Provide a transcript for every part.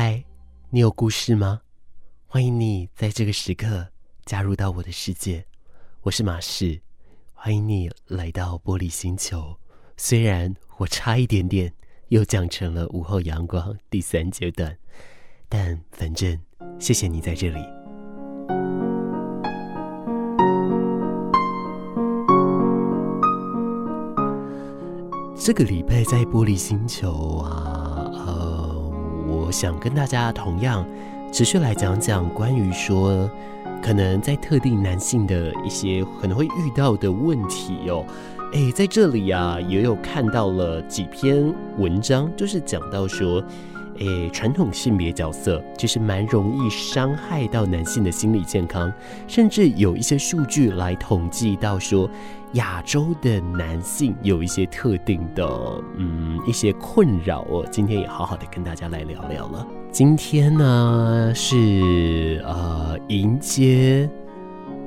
嗨，你有故事吗？欢迎你在这个时刻加入到我的世界。我是马士，欢迎你来到玻璃星球。虽然我差一点点又讲成了午后阳光第三阶段，但反正谢谢你在这里。这个礼拜在玻璃星球啊，我想跟大家同样持续来讲讲关于说，可能在特定男性的一些可能会遇到的问题哦。诶，在这里啊，也有看到了几篇文章，就是讲到说。诶，传统性别角色其实蛮容易伤害到男性的心理健康，甚至有一些数据来统计到说，亚洲的男性有一些特定的嗯一些困扰哦。今天也好好的跟大家来聊聊了。今天呢是呃迎接，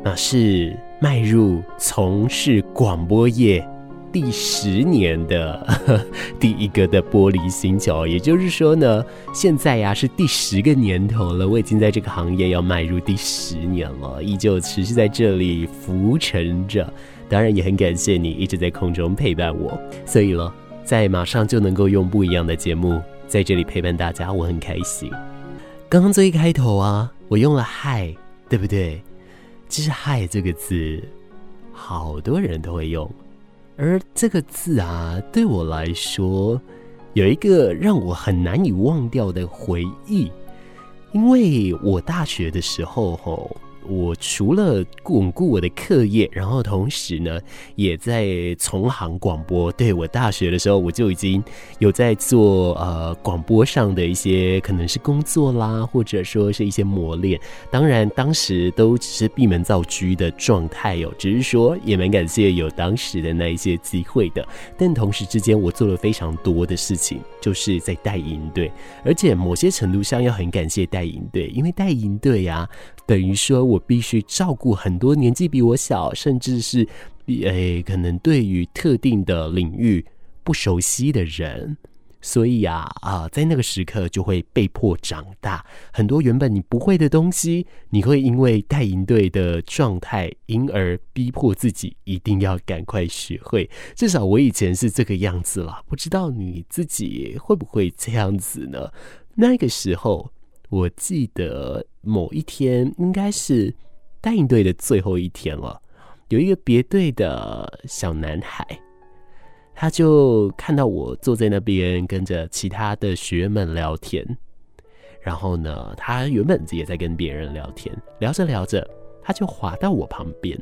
那是迈入从事广播业。第十年的呵 第一个的玻璃星球，也就是说呢，现在呀是第十个年头了。我已经在这个行业要迈入第十年了，依旧持续在这里浮沉着。当然也很感谢你一直在空中陪伴我。所以了，在马上就能够用不一样的节目在这里陪伴大家，我很开心。刚刚最一开头啊，我用了“嗨”，对不对？其实“嗨”这个字，好多人都会用。而这个字啊，对我来说，有一个让我很难以忘掉的回忆，因为我大学的时候，吼。我除了巩固我的课业，然后同时呢，也在从行广播。对，我大学的时候，我就已经有在做呃广播上的一些可能是工作啦，或者说是一些磨练。当然，当时都只是闭门造车的状态哦，只是说也蛮感谢有当时的那一些机会的。但同时之间，我做了非常多的事情，就是在带营队，而且某些程度上要很感谢带营队，因为带营队呀。等于说，我必须照顾很多年纪比我小，甚至是诶、可能对于特定的领域不熟悉的人，所以啊啊，在那个时刻就会被迫长大。很多原本你不会的东西，你会因为带营队的状态，因而逼迫自己一定要赶快学会。至少我以前是这个样子啦，不知道你自己会不会这样子呢？那个时候。我记得某一天应该是带营队的最后一天了，有一个别队的小男孩，他就看到我坐在那边跟着其他的学员们聊天，然后呢，他原本也在跟别人聊天，聊着聊着，他就滑到我旁边，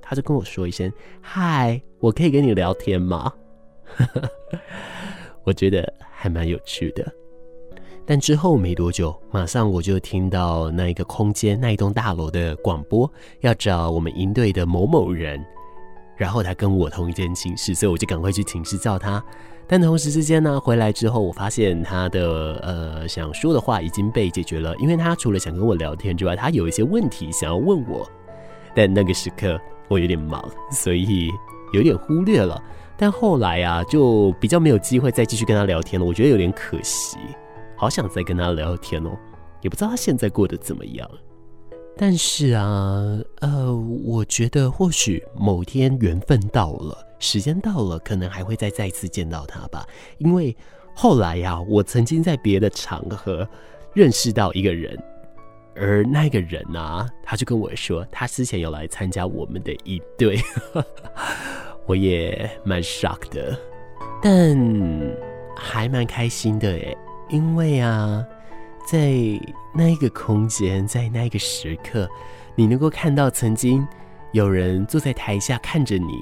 他就跟我说一声：“嗨，我可以跟你聊天吗？” 我觉得还蛮有趣的。但之后没多久，马上我就听到那一个空间、那一栋大楼的广播，要找我们营队的某某人。然后他跟我同一间寝室，所以我就赶快去寝室叫他。但同时之间呢，回来之后，我发现他的呃想说的话已经被解决了，因为他除了想跟我聊天之外，他有一些问题想要问我。但那个时刻我有点忙，所以有点忽略了。但后来啊，就比较没有机会再继续跟他聊天了，我觉得有点可惜。好想再跟他聊聊天哦，也不知道他现在过得怎么样。但是啊，呃，我觉得或许某天缘分到了，时间到了，可能还会再再次见到他吧。因为后来呀，我曾经在别的场合认识到一个人，而那个人啊，他就跟我说，他之前有来参加我们的一对，我也蛮 shock 的，但还蛮开心的诶。因为啊，在那一个空间，在那一个时刻，你能够看到曾经有人坐在台下看着你，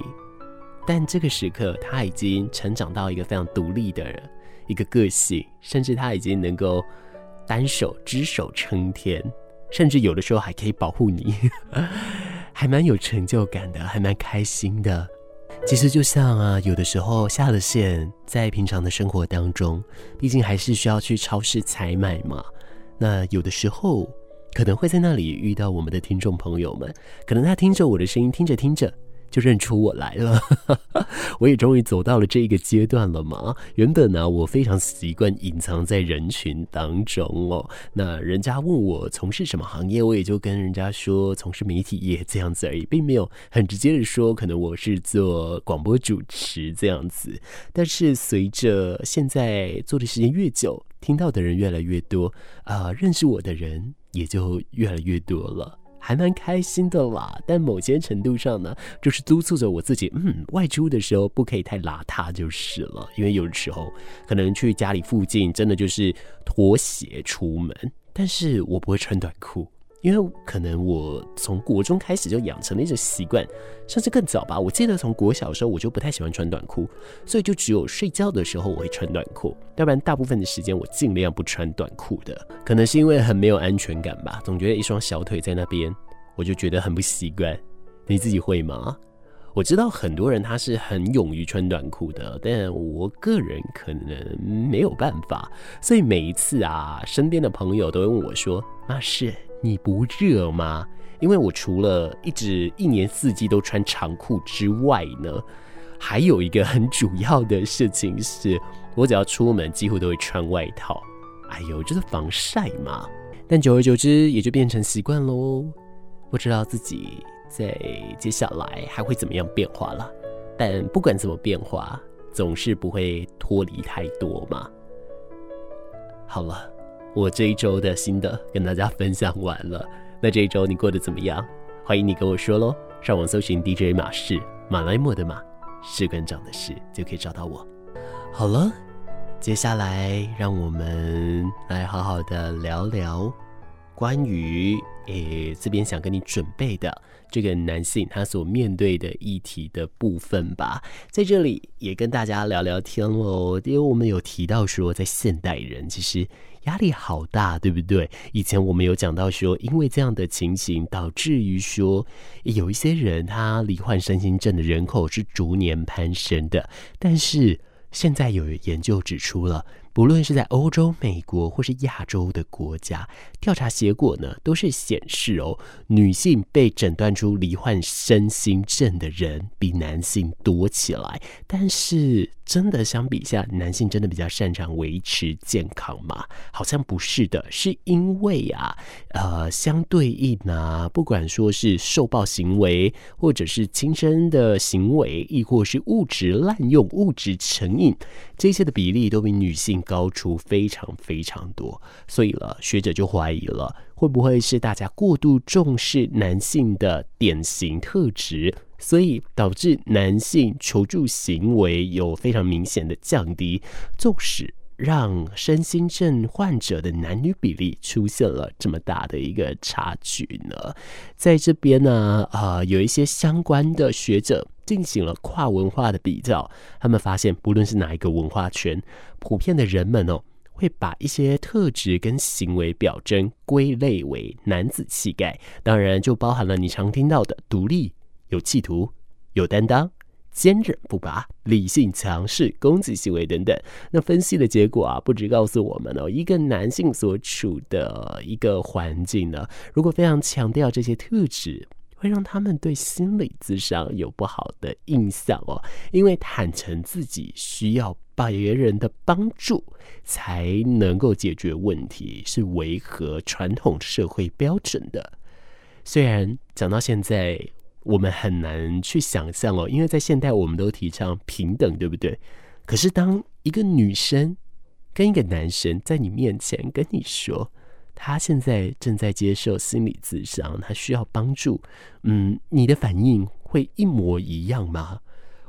但这个时刻他已经成长到一个非常独立的人，一个个性，甚至他已经能够单手只手撑天，甚至有的时候还可以保护你，还蛮有成就感的，还蛮开心的。其实就像啊，有的时候下了线，在平常的生活当中，毕竟还是需要去超市采买嘛。那有的时候可能会在那里遇到我们的听众朋友们，可能他听着我的声音，听着听着，就认出我来了，我也终于走到了这个阶段了嘛。原本呢，我非常习惯隐藏在人群当中哦。那人家问我从事什么行业，我也就跟人家说从事媒体业这样子而已，并没有很直接的说可能我是做广播主持这样子。但是随着现在做的时间越久，听到的人越来越多，啊、认识我的人也就越来越多了。还蛮开心的啦，但某些程度上呢，就是督促着我自己，嗯，外出的时候不可以太邋遢就是了。因为有时候可能去家里附近，真的就是脱鞋出门，但是我不会穿短裤。因为可能我从国中开始就养成了一种习惯，甚至更早吧。我记得从国小的时候我就不太喜欢穿短裤，所以就只有睡觉的时候我会穿短裤，要不然大部分的时间我尽量不穿短裤的。可能是因为很没有安全感吧，总觉得一双小腿在那边，我就觉得很不习惯。你自己会吗？我知道很多人他是很勇于穿短裤的，但我个人可能没有办法。所以每一次啊，身边的朋友都问我说：“那是。”你不热吗？因为我除了一直一年四季都穿长裤之外呢，还有一个很主要的事情是，我只要出门几乎都会穿外套。哎呦，就是防晒嘛。但久而久之也就变成习惯喽。不知道自己在接下来还会怎么样变化了。但不管怎么变化，总是不会脱离太多嘛。好了。我这一周的心得跟大家分享完了，那这一周你过得怎么样？欢迎你跟我说喽，上网搜寻 DJ 马氏，马来莫的马，士官长的士，就可以找到我。好了，接下来让我们来好好的聊聊关于诶这边想跟你准备的这个男性他所面对的议题的部分吧，在这里也跟大家聊聊天喽，因为我们有提到说，在现代人其实。压力好大，对不对？以前我们有讲到说，因为这样的情形，导致于说有一些人他罹患身心症的人口是逐年攀升的。但是现在有研究指出了。不论是在欧洲、美国或是亚洲的国家，调查结果呢，都是显示哦，女性被诊断出罹患身心症的人比男性多起来。但是，真的相比下，男性真的比较擅长维持健康吗？好像不是的，是因为啊，呃，相对应啊，不管说是受暴行为，或者是轻生的行为，亦或是物质滥用、物质成瘾，这些的比例都比女性高出非常非常多，所以了，学者就怀疑了，会不会是大家过度重视男性的典型特质，所以导致男性求助行为有非常明显的降低，纵使让身心症患者的男女比例出现了这么大的一个差距呢？在这边呢，啊、呃，有一些相关的学者。进行了跨文化的比较，他们发现，不论是哪一个文化圈，普遍的人们哦，会把一些特质跟行为表征归类为男子气概。当然，就包含了你常听到的独立、有企图、有担当、坚韧不拔、理性强势、攻击行为等等。那分析的结果啊，不止告诉我们哦，一个男性所处的一个环境呢，如果非常强调这些特质。会让他们对心理智商有不好的印象哦，因为坦诚自己需要别人的帮助才能够解决问题，是违和传统社会标准的。虽然讲到现在，我们很难去想象哦，因为在现代我们都提倡平等，对不对？可是当一个女生跟一个男生在你面前跟你说，他现在正在接受心理咨商，他需要帮助。嗯，你的反应会一模一样吗？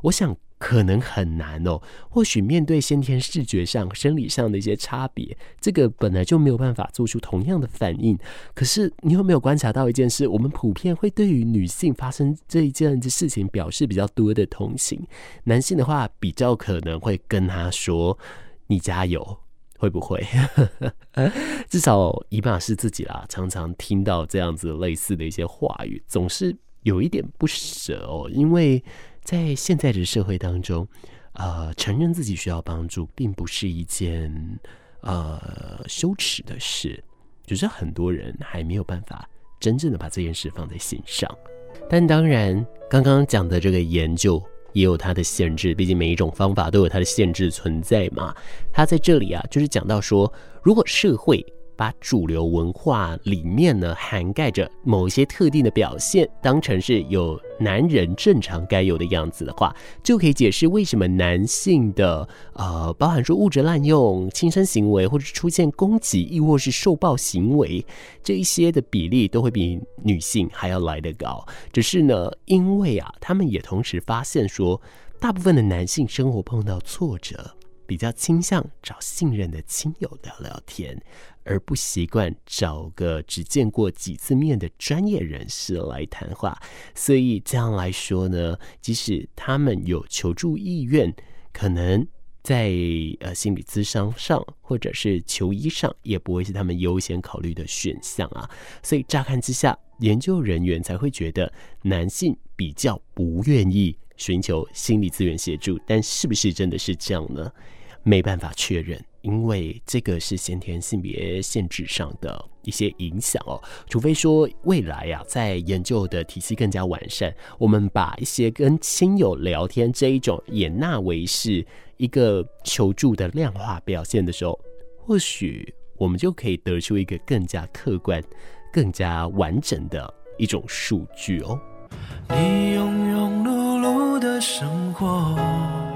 我想可能很难哦。或许面对先天视觉上、生理上的一些差别，这个本来就没有办法做出同样的反应。可是你有没有观察到一件事？我们普遍会对于女性发生这一件事情表示比较多的同情，男性的话比较可能会跟他说：“你加油。”会不会？至少以马是自己啦，常常听到这样子类似的一些话语，总是有一点不舍哦。因为在现在的社会当中，呃，承认自己需要帮助，并不是一件呃羞耻的事，只是很多人还没有办法真正的把这件事放在心上。但当然，刚刚讲的这个研究也有它的限制，毕竟每一种方法都有它的限制存在嘛。他在这里啊，就是讲到说，如果社会把主流文化里面呢，涵盖着某些特定的表现，当成是有男人正常该有的样子的话，就可以解释为什么男性的呃，包含说物质滥用、轻生行为，或者是出现攻击，亦或是受暴行为，这一些的比例都会比女性还要来得高。只是呢，因为啊，他们也同时发现说，大部分的男性生活碰到挫折，比较倾向找信任的亲友聊聊天。而不习惯找个只见过几次面的专业人士来谈话，所以这样来说呢，即使他们有求助意愿，可能在呃心理咨商上或者是求医上，也不会是他们优先考虑的选项啊。所以乍看之下，研究人员才会觉得男性比较不愿意寻求心理资源协助，但是不是真的是这样呢？没办法确认。因为这个是先天性别限制上的一些影响哦，除非说未来呀、在研究的体系更加完善，我们把一些跟亲友聊天这一种也纳为是一个求助的量化表现的时候，或许我们就可以得出一个更加客观、更加完整的一种数据哦。你庸庸碌碌的生活。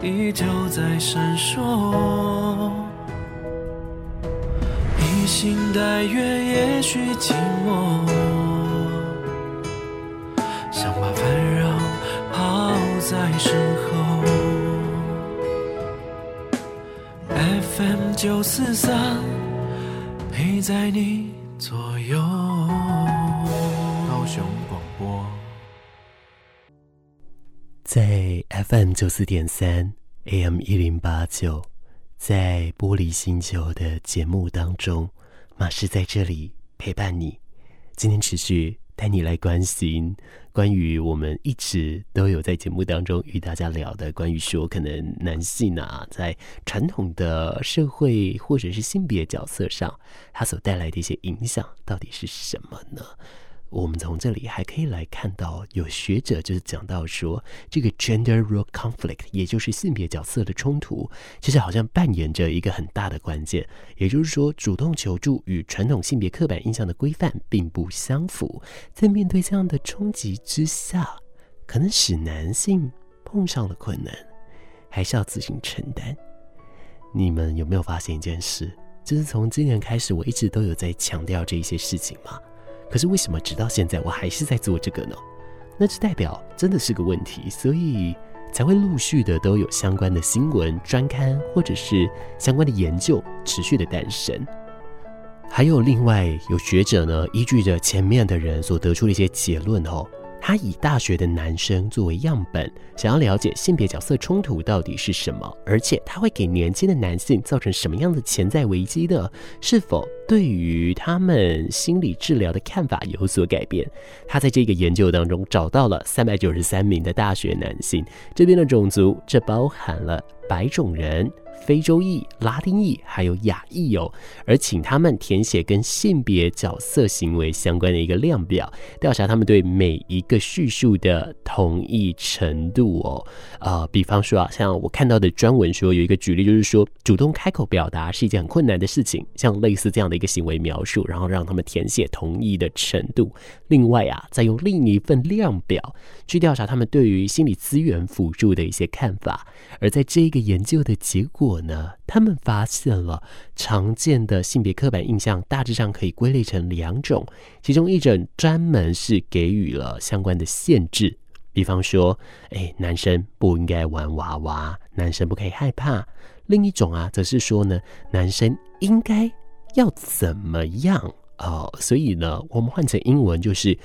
依旧在闪烁，披星戴月也许寂寞，想把烦扰抛在身后。FM 九四三陪在你左右。FM 九四点三 AM 一零八九，在玻璃星球的节目当中，马氏在这里陪伴你。今天持续带你来关心关于我们一直都有在节目当中与大家聊的，关于说可能男性啊，在传统的社会或者是性别角色上，他所带来的一些影响到底是什么呢？我们从这里还可以来看到，有学者就是讲到说，这个 gender role conflict，也就是性别角色的冲突，其实好像扮演着一个很大的关键。也就是说，主动求助与传统性别刻板印象的规范并不相符，在面对这样的冲击之下，可能使男性碰上了困难，还是要自行承担。你们有没有发现一件事？就是从今年开始，我一直都有在强调这一些事情吗？可是为什么直到现在我还是在做这个呢？那这代表真的是个问题，所以才会陆续的都有相关的新闻、专刊或者是相关的研究持续的诞生。还有另外有学者呢，依据着前面的人所得出的一些结论哦。他以大学的男生作为样本，想要了解性别角色冲突到底是什么，而且他会给年轻的男性造成什么样的潜在危机呢？是否对于他们心理治疗的看法有所改变？他在这个研究当中找到了三百九十三名的大学男性，这边的种族，这包含了白种人。非洲裔、拉丁裔还有亚裔哦，而请他们填写跟性别角色行为相关的一个量表，调查他们对每一个叙述的同意程度哦。呃，比方说啊，像我看到的专文说有一个举例，就是说主动开口表达是一件很困难的事情，像类似这样的一个行为描述，然后让他们填写同意的程度。另外啊，再用另一份量表去调查他们对于心理资源辅助的一些看法，而在这个研究的结果。果呢，他们发现了常见的性别刻板印象大致上可以归类成两种，其中一种专门是给予了相关的限制，比方说，哎，男生不应该玩娃娃，男生不可以害怕；另一种啊，则是说呢，男生应该要怎么样哦，所以呢，我们换成英文就是。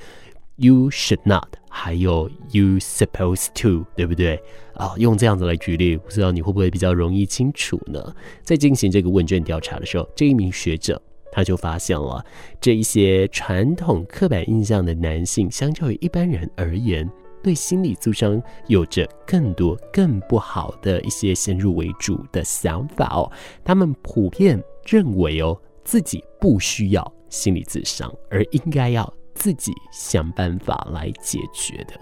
You should not，还有 you supposed to，对不对？啊、用这样子来举例，不知道你会不会比较容易清楚呢？在进行这个问卷调查的时候，这一名学者他就发现了，这一些传统刻板印象的男性，相较于一般人而言，对心理咨商有着更多更不好的一些先入为主的想法哦。他们普遍认为哦，自己不需要。心理咨商，而应该要自己想办法来解决的。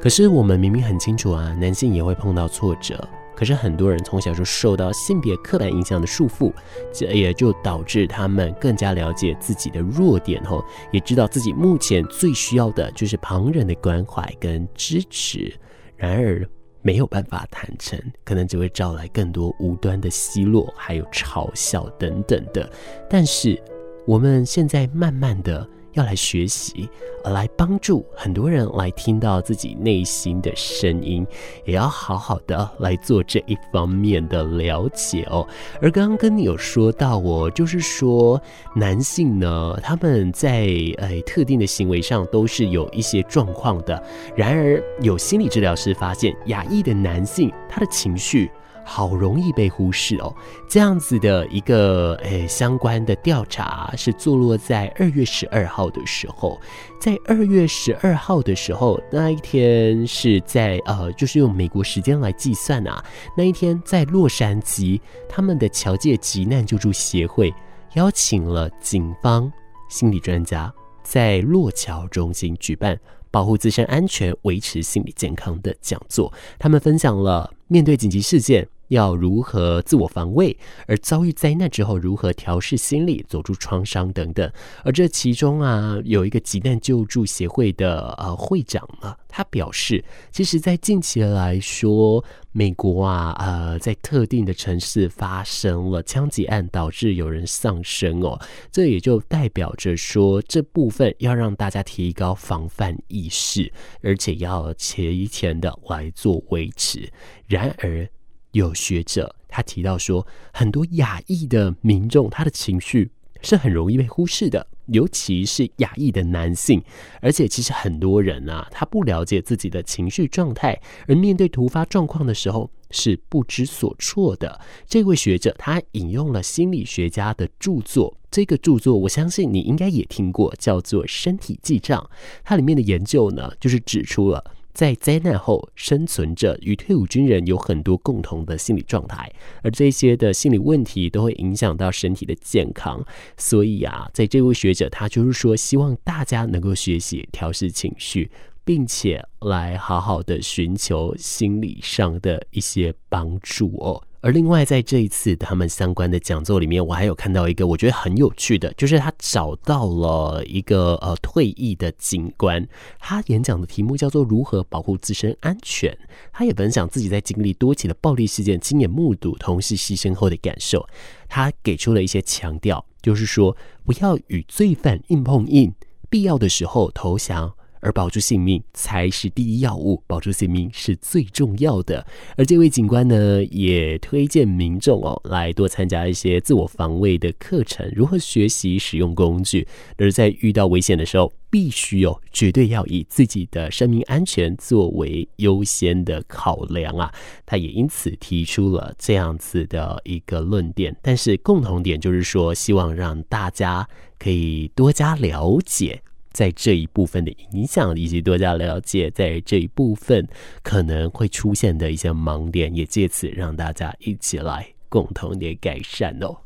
可是我们明明很清楚啊，男性也会碰到挫折。可是很多人从小就受到性别刻板印象的束缚，这也就导致他们更加了解自己的弱点后，也知道自己目前最需要的就是旁人的关怀跟支持。然而没有办法坦诚，可能只会招来更多无端的奚落，还有嘲笑等等的。但是我们现在慢慢的。要来学习，来帮助很多人来听到自己内心的声音，也要好好的来做这一方面的了解哦。而刚刚跟你有说到，我就是说男性呢，他们在呃特定的行为上都是有一些状况的。然而，有心理治疗师发现，亚裔的男性他的情绪。好容易被忽视哦，这样子的一个诶相关的调查是坐落在二月十二号的时候，在二月十二号的时候，那一天是在呃，就是用美国时间来计算啊，那一天在洛杉矶，他们的侨界急难救助协会邀请了警方心理专家在洛桥中心举办保护自身安全、维持心理健康的讲座，他们分享了面对紧急事件。要如何自我防卫，而遭遇灾难之后如何调试心理，走出创伤等等。而这其中啊，有一个急难救助协会的呃会长啊，他表示，其实，在近期来说，美国啊，呃，在特定的城市发生了枪击案，导致有人丧生哦。这也就代表着说，这部分要让大家提高防范意识，而且要提前的来做维持。然而，有学者他提到说，很多亚裔的民众他的情绪是很容易被忽视的，尤其是亚裔的男性。而且其实很多人啊，他不了解自己的情绪状态，而面对突发状况的时候是不知所措的。这位学者他引用了心理学家的著作，这个著作我相信你应该也听过，叫做《身体记账》。它里面的研究呢，就是指出了。在灾难后生存者与退伍军人有很多共同的心理状态，而这些的心理问题都会影响到身体的健康。所以啊，在这位学者他就是说，希望大家能够学习调试情绪，并且来好好的寻求心理上的一些帮助哦。而另外，在这一次他们相关的讲座里面，我还有看到一个我觉得很有趣的，就是他找到了一个呃退役的警官，他演讲的题目叫做“如何保护自身安全”。他也分享自己在经历多起的暴力事件、亲眼目睹同事牺牲后的感受。他给出了一些强调，就是说不要与罪犯硬碰硬，必要的时候投降。而保住性命才是第一要务，保住性命是最重要的。而这位警官呢，也推荐民众哦，来多参加一些自我防卫的课程，如何学习使用工具。而在遇到危险的时候，必须有绝对要以自己的生命安全作为优先的考量啊。他也因此提出了这样子的一个论点，但是共同点就是说，希望让大家可以多加了解。在这一部分的影响，以及多加了解，在这一部分可能会出现的一些盲点，也借此让大家一起来共同的改善哦。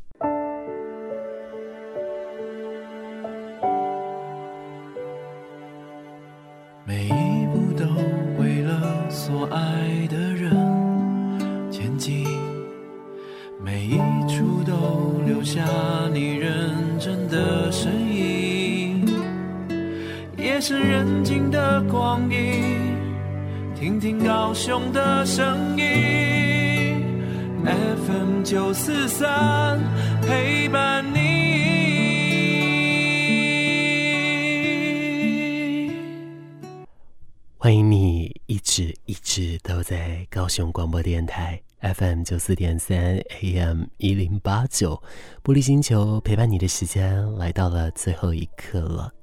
高雄广播电台 FM 九四点三 AM 一零八九，玻璃星球陪伴你的时间来到了最后一刻了。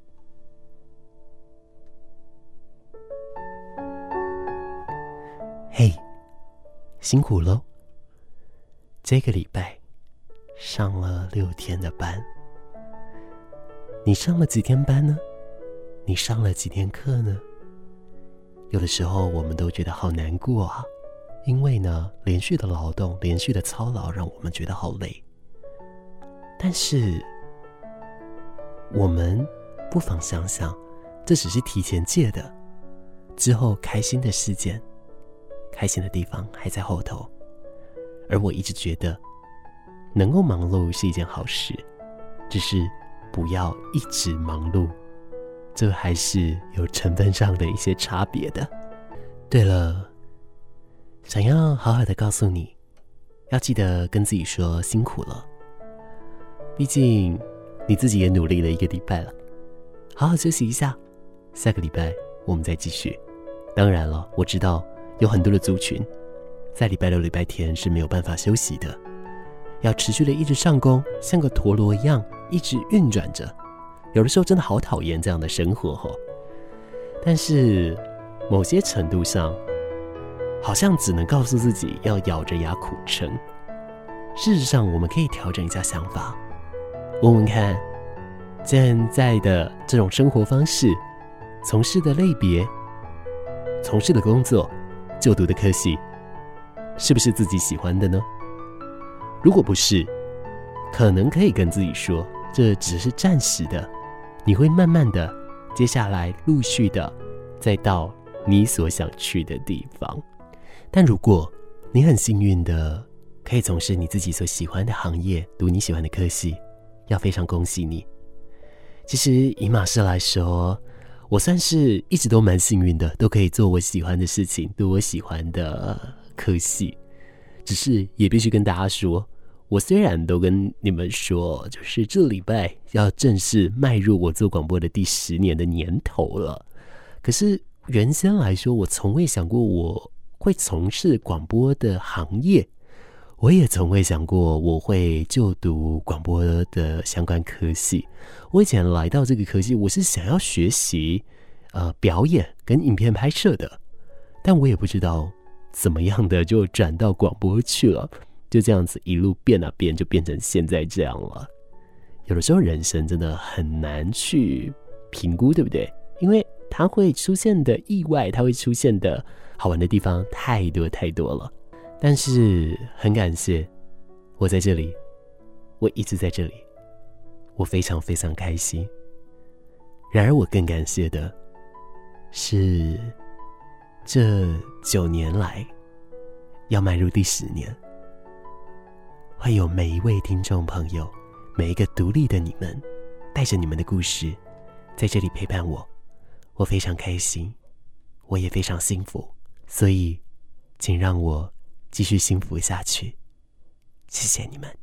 嘿，辛苦喽！这个礼拜上了六天的班，你上了几天班呢？你上了几天课呢？有的时候我们都觉得好难过啊，因为呢，连续的劳动、连续的操劳，让我们觉得好累。但是，我们不妨想想，这只是提前借的，之后开心的事件、开心的地方还在后头。而我一直觉得，能够忙碌是一件好事，只是不要一直忙碌，这还是有成分上的一些差别的。对了，想要好好的告诉你，要记得跟自己说辛苦了，毕竟你自己也努力了一个礼拜了，好好休息一下，下个礼拜我们再继续。当然了，我知道有很多的族群。在礼拜六、礼拜天是没有办法休息的，要持续的一直上工，像个陀螺一样一直运转着。有的时候真的好讨厌这样的生活哦。但是某些程度上，好像只能告诉自己要咬着牙苦撑。事实上，我们可以调整一下想法，问问看，现在的这种生活方式、从事的类别、从事的工作、就读的科系。是不是自己喜欢的呢？如果不是，可能可以跟自己说，这只是暂时的，你会慢慢的，接下来陆续的，再到你所想去的地方。但如果你很幸运的可以从事你自己所喜欢的行业，读你喜欢的科系，要非常恭喜你。其实以马士来说，我算是一直都蛮幸运的，都可以做我喜欢的事情，读我喜欢的。科系，只是也必须跟大家说，我虽然都跟你们说，就是这礼拜要正式迈入我做广播的第十年的年头了，可是原先来说，我从未想过我会从事广播的行业，我也从未想过我会就读广播的相关科系。我以前来到这个科系，我是想要学习呃表演跟影片拍摄的，但我也不知道。怎么样的就转到广播去了，就这样子一路变啊变，就变成现在这样了。有的时候人生真的很难去评估，对不对？因为它会出现的意外，它会出现的好玩的地方太多太多了。但是很感谢我在这里，我一直在这里，我非常非常开心。然而我更感谢的是。这九年来，要迈入第十年，会有每一位听众朋友，每一个独立的你们，带着你们的故事，在这里陪伴我，我非常开心，我也非常幸福，所以，请让我继续幸福下去，谢谢你们。